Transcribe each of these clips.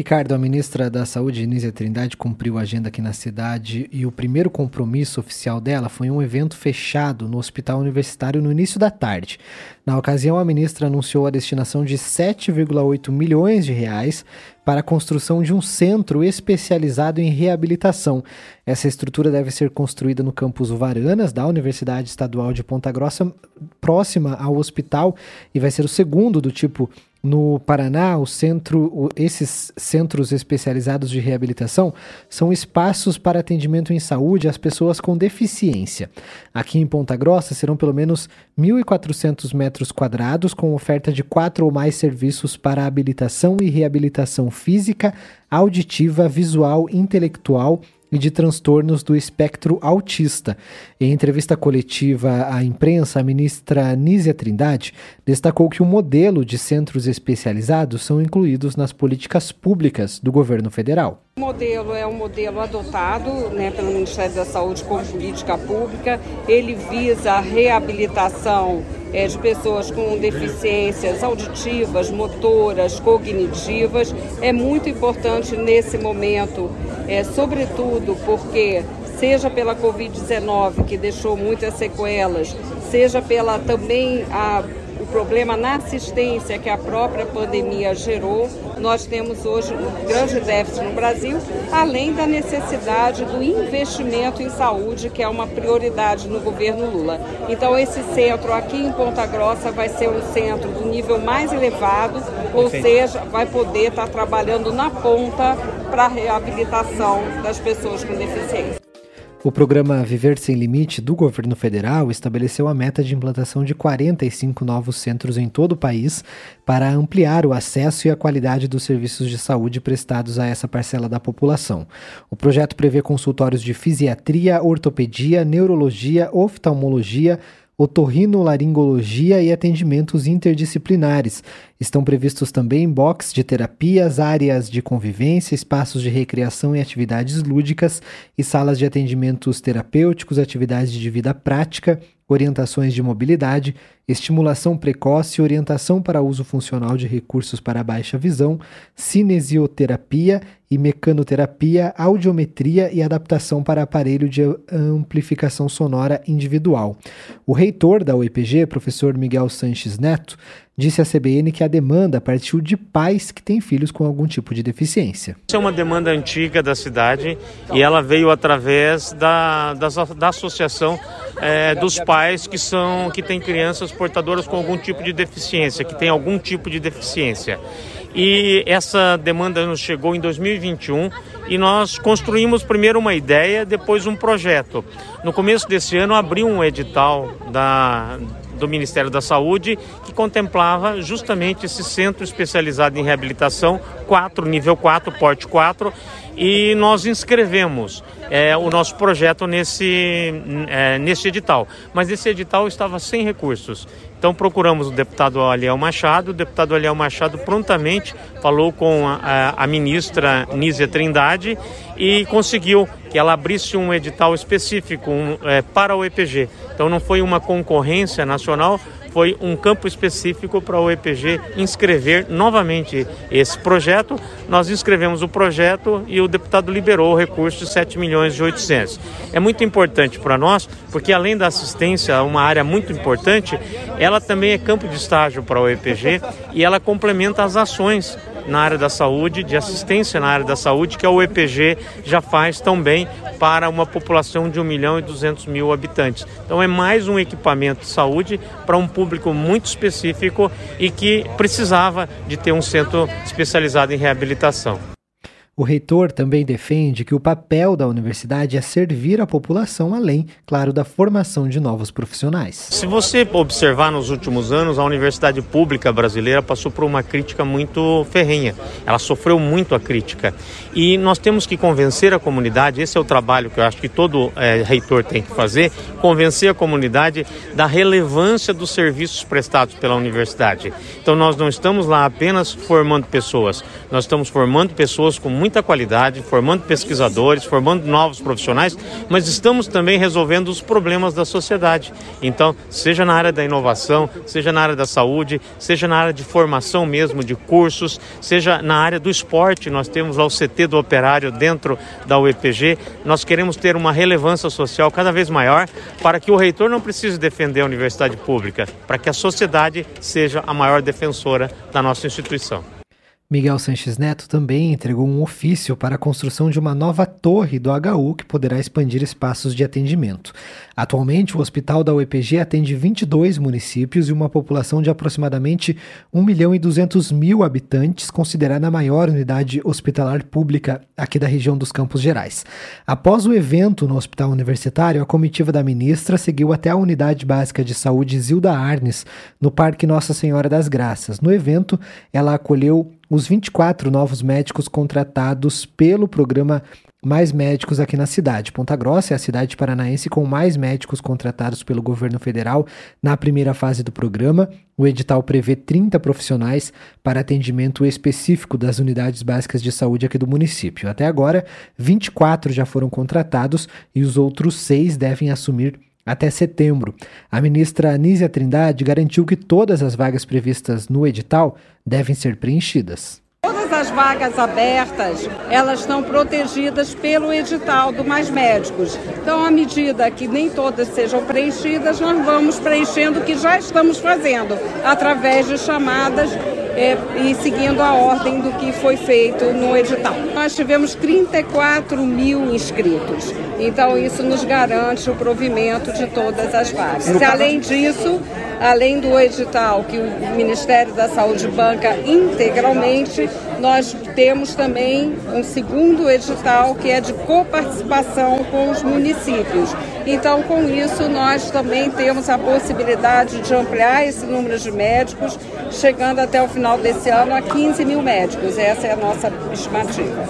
Ricardo, a ministra da Saúde, Nízia Trindade, cumpriu a agenda aqui na cidade e o primeiro compromisso oficial dela foi um evento fechado no Hospital Universitário no início da tarde. Na ocasião, a ministra anunciou a destinação de 7,8 milhões de reais para a construção de um centro especializado em reabilitação. Essa estrutura deve ser construída no campus Varanas, da Universidade Estadual de Ponta Grossa, próxima ao hospital, e vai ser o segundo do tipo no Paraná, o centro, esses centros especializados de reabilitação são espaços para atendimento em saúde às pessoas com deficiência. Aqui em Ponta Grossa serão pelo menos 1.400 metros quadrados, com oferta de quatro ou mais serviços para habilitação e reabilitação física, auditiva, visual, intelectual e de transtornos do espectro autista. Em entrevista coletiva à imprensa, a ministra Nízia Trindade destacou que o modelo de centros especializados são incluídos nas políticas públicas do governo federal. O modelo é um modelo adotado né, pelo Ministério da Saúde como política pública. Ele visa a reabilitação é, de pessoas com deficiências auditivas, motoras, cognitivas. É muito importante nesse momento, é, sobretudo porque seja pela Covid-19, que deixou muitas sequelas, seja pela também a o problema na assistência que a própria pandemia gerou. Nós temos hoje um grande déficit no Brasil, além da necessidade do investimento em saúde, que é uma prioridade no governo Lula. Então, esse centro aqui em Ponta Grossa vai ser um centro do nível mais elevado, ou seja, vai poder estar trabalhando na ponta para a reabilitação das pessoas com deficiência. O programa Viver Sem Limite do governo federal estabeleceu a meta de implantação de 45 novos centros em todo o país para ampliar o acesso e a qualidade dos serviços de saúde prestados a essa parcela da população. O projeto prevê consultórios de fisiatria, ortopedia, neurologia, oftalmologia, otorrinolaringologia e atendimentos interdisciplinares. Estão previstos também box de terapias, áreas de convivência, espaços de recreação e atividades lúdicas e salas de atendimentos terapêuticos, atividades de vida prática, orientações de mobilidade, estimulação precoce, orientação para uso funcional de recursos para baixa visão, cinesioterapia e mecanoterapia, audiometria e adaptação para aparelho de amplificação sonora individual. O reitor da UEPG, professor Miguel Sanches Neto, disse à CBN que a demanda partiu de pais que têm filhos com algum tipo de deficiência. Isso é uma demanda antiga da cidade e ela veio através da, da, da associação é, dos pais que são que têm crianças portadoras com algum tipo de deficiência, que têm algum tipo de deficiência. E essa demanda nos chegou em 2021 e nós construímos primeiro uma ideia, depois um projeto. No começo desse ano abriu um edital da, do Ministério da Saúde que contemplava justamente esse centro especializado em reabilitação 4, nível 4, porte 4, e nós inscrevemos é, o nosso projeto nesse, é, nesse edital. Mas esse edital estava sem recursos. Então procuramos o deputado Aliel Machado, o deputado Aliel Machado prontamente falou com a, a, ministra Nízia Trindade e conseguiu que ela abrisse um edital específico um, é, para o EPG. Então não foi uma concorrência nacional, foi um campo específico para o EPG inscrever novamente esse projeto. Nós inscrevemos o projeto e o deputado liberou o recurso de 7 milhões e 800. É muito importante para nós, porque além da assistência, uma área muito importante, ela também é campo de estágio para o EPG e ela complementa as ações na área da saúde, de assistência na área da saúde, que a UEPG já faz tão bem para uma população de 1 milhão e 200 mil habitantes. Então é mais um equipamento de saúde para um público muito específico e que precisava de ter um centro especializado em reabilitação. O reitor também defende que o papel da universidade é servir a população, além, claro, da formação de novos profissionais. Se você observar nos últimos anos, a universidade pública brasileira passou por uma crítica muito ferrenha. Ela sofreu muito a crítica. E nós temos que convencer a comunidade, esse é o trabalho que eu acho que todo é, reitor tem que fazer, convencer a comunidade da relevância dos serviços prestados pela universidade. Então nós não estamos lá apenas formando pessoas, nós estamos formando pessoas com muita qualidade, formando pesquisadores, formando novos profissionais, mas estamos também resolvendo os problemas da sociedade. Então, seja na área da inovação, seja na área da saúde, seja na área de formação mesmo, de cursos, seja na área do esporte, nós temos lá o CT do Operário dentro da UEPG, nós queremos ter uma relevância social cada vez maior para que o reitor não precise defender a universidade pública, para que a sociedade seja a maior defensora da nossa instituição. Miguel Sanches Neto também entregou um ofício para a construção de uma nova torre do HU que poderá expandir espaços de atendimento. Atualmente, o hospital da UEPG atende 22 municípios e uma população de aproximadamente 1 milhão e 200 mil habitantes, considerada a maior unidade hospitalar pública aqui da região dos Campos Gerais. Após o evento no hospital universitário, a comitiva da ministra seguiu até a unidade básica de saúde Zilda Arnes, no Parque Nossa Senhora das Graças. No evento, ela acolheu os 24 novos médicos contratados pelo programa Mais Médicos aqui na cidade. Ponta Grossa é a cidade paranaense com mais médicos contratados pelo governo federal na primeira fase do programa. O edital prevê 30 profissionais para atendimento específico das unidades básicas de saúde aqui do município. Até agora, 24 já foram contratados e os outros seis devem assumir até setembro. A ministra Anísia Trindade garantiu que todas as vagas previstas no edital devem ser preenchidas. Todas as vagas abertas, elas estão protegidas pelo edital do Mais Médicos. Então, à medida que nem todas sejam preenchidas, nós vamos preenchendo o que já estamos fazendo, através de chamadas é, e seguindo a ordem do que foi feito no edital. Nós tivemos 34 mil inscritos, então isso nos garante o provimento de todas as vagas. Além disso, além do edital que o Ministério da Saúde banca integralmente, nós temos também um segundo edital que é de coparticipação com os municípios. Então, com isso, nós também temos a possibilidade de ampliar esse número de médicos, chegando até o final desse ano a 15 mil médicos. Essa é a nossa estimativa.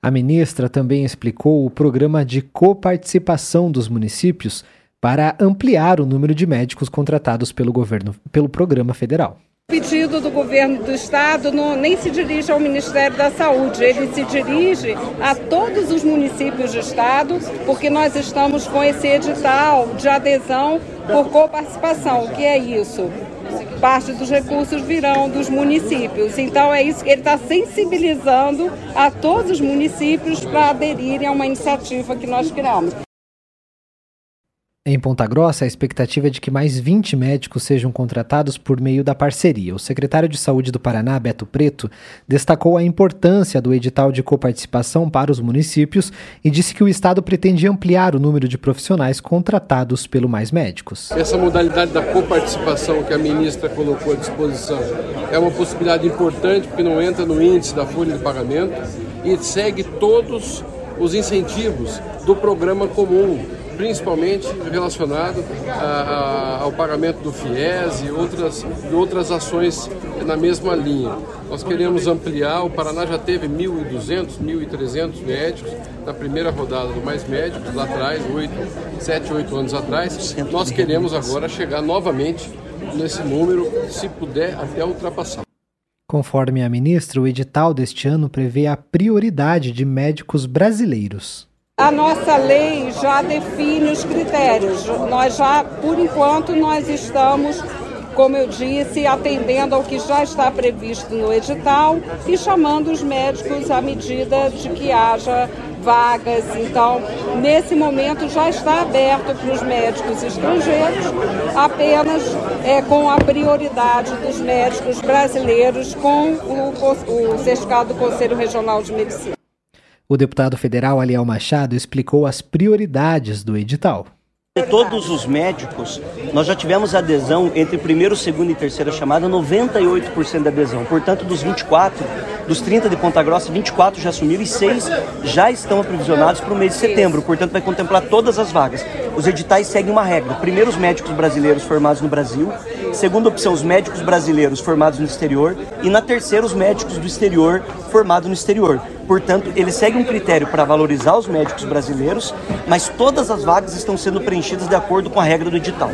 A ministra também explicou o programa de coparticipação dos municípios para ampliar o número de médicos contratados pelo governo pelo programa federal. Pedido do governo do estado não, nem se dirige ao Ministério da Saúde, ele se dirige a todos os municípios do estado, porque nós estamos com esse edital de adesão por coparticipação. O que é isso? Parte dos recursos virão dos municípios. Então é isso que ele está sensibilizando a todos os municípios para aderirem a uma iniciativa que nós criamos. Em Ponta Grossa, a expectativa é de que mais 20 médicos sejam contratados por meio da parceria. O secretário de Saúde do Paraná, Beto Preto, destacou a importância do edital de coparticipação para os municípios e disse que o Estado pretende ampliar o número de profissionais contratados pelo Mais Médicos. Essa modalidade da coparticipação que a ministra colocou à disposição é uma possibilidade importante porque não entra no índice da folha de pagamento e segue todos os incentivos do programa comum principalmente relacionado a, a, ao pagamento do FIES e outras, e outras ações na mesma linha. Nós queremos ampliar, o Paraná já teve 1.200, 1.300 médicos na primeira rodada do Mais Médicos, lá atrás, 8, 7, 8 anos atrás. Nós queremos agora chegar novamente nesse número, se puder, até ultrapassar. Conforme a ministra, o edital deste ano prevê a prioridade de médicos brasileiros. A nossa lei já define os critérios. Nós já, por enquanto, nós estamos, como eu disse, atendendo ao que já está previsto no edital e chamando os médicos à medida de que haja vagas. Então, nesse momento já está aberto para os médicos estrangeiros, apenas é, com a prioridade dos médicos brasileiros com o, o certificado do Conselho Regional de Medicina. O deputado federal Aliel Machado explicou as prioridades do edital. Todos os médicos, nós já tivemos adesão entre primeiro, segundo e terceira chamada, 98% de adesão. Portanto, dos 24, dos 30 de Ponta Grossa, 24 já assumiram e 6 já estão aprovisionados para o mês de setembro. Portanto, vai contemplar todas as vagas. Os editais seguem uma regra. Primeiro, os médicos brasileiros formados no Brasil. Segunda opção, os médicos brasileiros formados no exterior. E na terceira, os médicos do exterior formados no exterior. Portanto, ele segue um critério para valorizar os médicos brasileiros, mas todas as vagas estão sendo preenchidas de acordo com a regra do edital.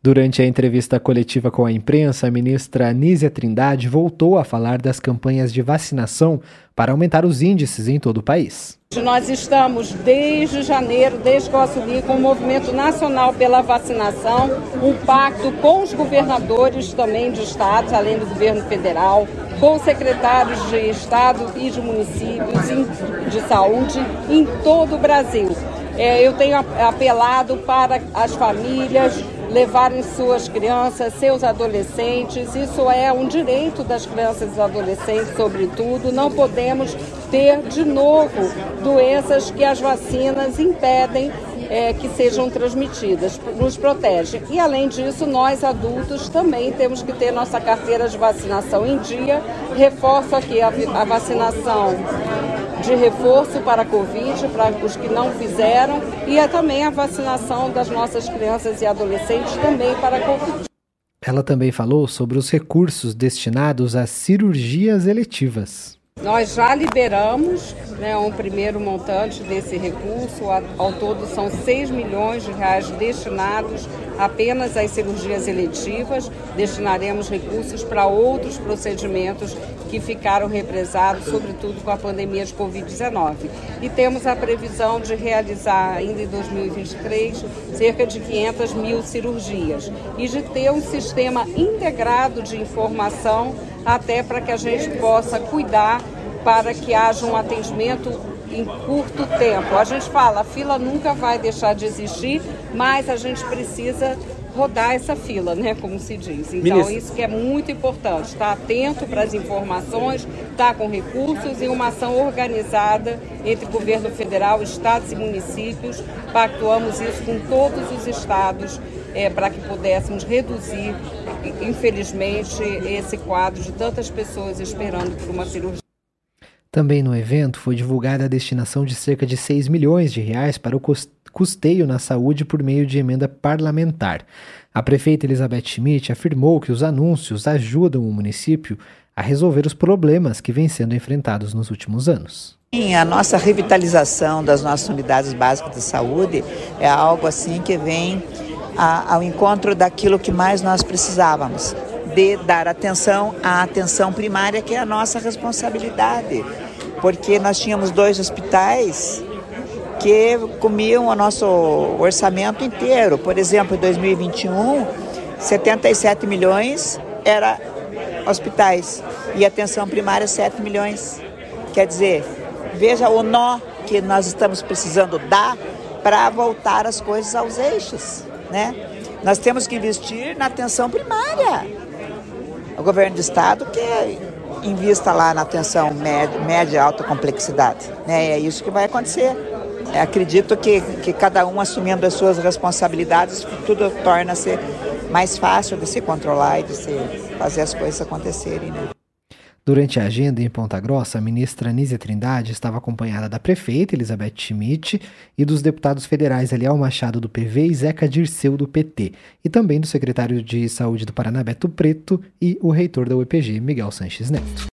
Durante a entrevista coletiva com a imprensa, a ministra Anísia Trindade voltou a falar das campanhas de vacinação para aumentar os índices em todo o país. Nós estamos desde janeiro, desde que eu assumi, com o Movimento Nacional pela Vacinação, um pacto com os governadores também de estados, além do governo federal, com os secretários de estado e de municípios de saúde em todo o Brasil. É, eu tenho apelado para as famílias levarem suas crianças, seus adolescentes. Isso é um direito das crianças e adolescentes, sobretudo. Não podemos ter de novo doenças que as vacinas impedem é, que sejam transmitidas, nos protege. E além disso, nós adultos também temos que ter nossa carteira de vacinação em dia. Reforço aqui a, a vacinação de reforço para a Covid, para os que não fizeram, e é também a vacinação das nossas crianças e adolescentes também para a Covid. Ela também falou sobre os recursos destinados às cirurgias eletivas. Nós já liberamos né, um primeiro montante desse recurso, ao todo são 6 milhões de reais destinados apenas às cirurgias eletivas, destinaremos recursos para outros procedimentos que ficaram represados, sobretudo com a pandemia de Covid-19. E temos a previsão de realizar ainda em 2023 cerca de 500 mil cirurgias e de ter um sistema integrado de informação até para que a gente possa cuidar para que haja um atendimento em curto tempo. A gente fala, a fila nunca vai deixar de existir, mas a gente precisa rodar essa fila, né, como se diz. Então, Ministro. isso que é muito importante, estar atento para as informações, estar com recursos e uma ação organizada entre governo federal, estados e municípios. Pactuamos isso com todos os estados é, para que pudéssemos reduzir, infelizmente, esse quadro de tantas pessoas esperando por uma cirurgia. Também no evento foi divulgada a destinação de cerca de 6 milhões de reais para o custeio na saúde por meio de emenda parlamentar. A prefeita Elizabeth Schmidt afirmou que os anúncios ajudam o município a resolver os problemas que vêm sendo enfrentados nos últimos anos. A nossa revitalização das nossas unidades básicas de saúde é algo assim que vem ao encontro daquilo que mais nós precisávamos, de dar atenção à atenção primária, que é a nossa responsabilidade. Porque nós tínhamos dois hospitais que comiam o nosso orçamento inteiro. Por exemplo, em 2021, 77 milhões era hospitais e atenção primária 7 milhões. Quer dizer, veja o nó que nós estamos precisando dar para voltar as coisas aos eixos, né? Nós temos que investir na atenção primária o governo do estado que invista lá na atenção média, média alta complexidade. Né? É isso que vai acontecer. É, acredito que, que cada um assumindo as suas responsabilidades, tudo torna-se mais fácil de se controlar e de se fazer as coisas acontecerem. Né? Durante a agenda em Ponta Grossa, a ministra Nízia Trindade estava acompanhada da prefeita Elizabeth Schmidt e dos deputados federais Eliel Machado do PV e Zeca Dirceu do PT, e também do secretário de Saúde do Paraná Beto Preto e o reitor da UEPG Miguel Sanches Neto.